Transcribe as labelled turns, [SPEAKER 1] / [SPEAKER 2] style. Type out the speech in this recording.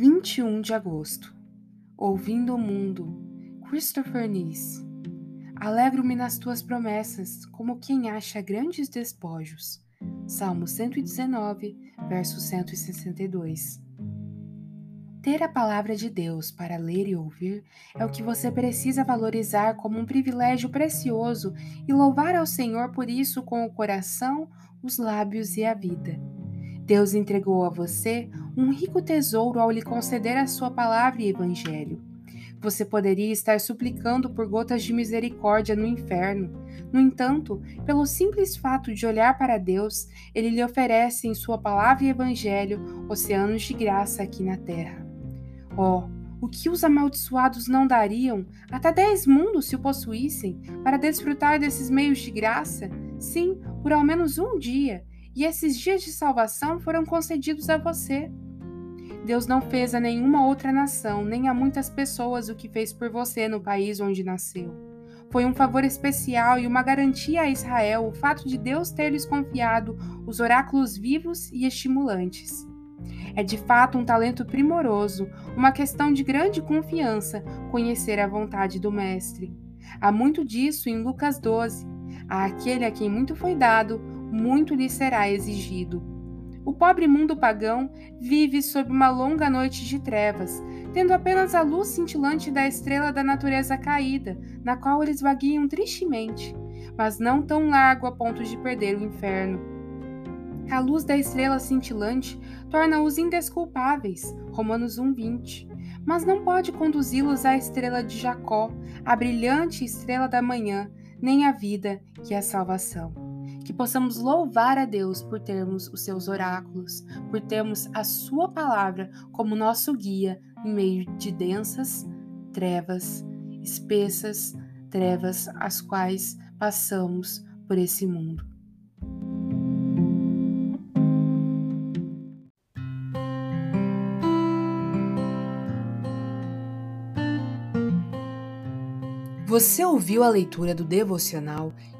[SPEAKER 1] 21 de agosto. Ouvindo o mundo, Christopher Nice. Alegro-me nas tuas promessas, como quem acha grandes despojos. Salmo 119, verso 162. Ter a palavra de Deus para ler e ouvir é o que você precisa valorizar como um privilégio precioso e louvar ao Senhor por isso com o coração, os lábios e a vida. Deus entregou a você um rico tesouro ao lhe conceder a sua palavra e evangelho. Você poderia estar suplicando por gotas de misericórdia no inferno. No entanto, pelo simples fato de olhar para Deus, ele lhe oferece em sua palavra e evangelho oceanos de graça aqui na terra. Oh, o que os amaldiçoados não dariam, até dez mundos se o possuíssem, para desfrutar desses meios de graça? Sim, por ao menos um dia, e esses dias de salvação foram concedidos a você. Deus não fez a nenhuma outra nação, nem a muitas pessoas o que fez por você no país onde nasceu. Foi um favor especial e uma garantia a Israel o fato de Deus ter lhes confiado os oráculos vivos e estimulantes. É de fato um talento primoroso, uma questão de grande confiança conhecer a vontade do Mestre. Há muito disso em Lucas 12. A aquele a quem muito foi dado, muito lhe será exigido. O pobre mundo pagão vive sob uma longa noite de trevas, tendo apenas a luz cintilante da estrela da natureza caída, na qual eles vagueiam tristemente, mas não tão largo a ponto de perder o inferno. A luz da estrela cintilante torna-os indesculpáveis, Romanos 1:20, mas não pode conduzi-los à estrela de Jacó, a brilhante estrela da manhã, nem à vida, que é a salvação que possamos louvar a Deus por termos os seus oráculos, por termos a sua palavra como nosso guia em meio de densas trevas, espessas trevas as quais passamos por esse mundo. Você ouviu a leitura do devocional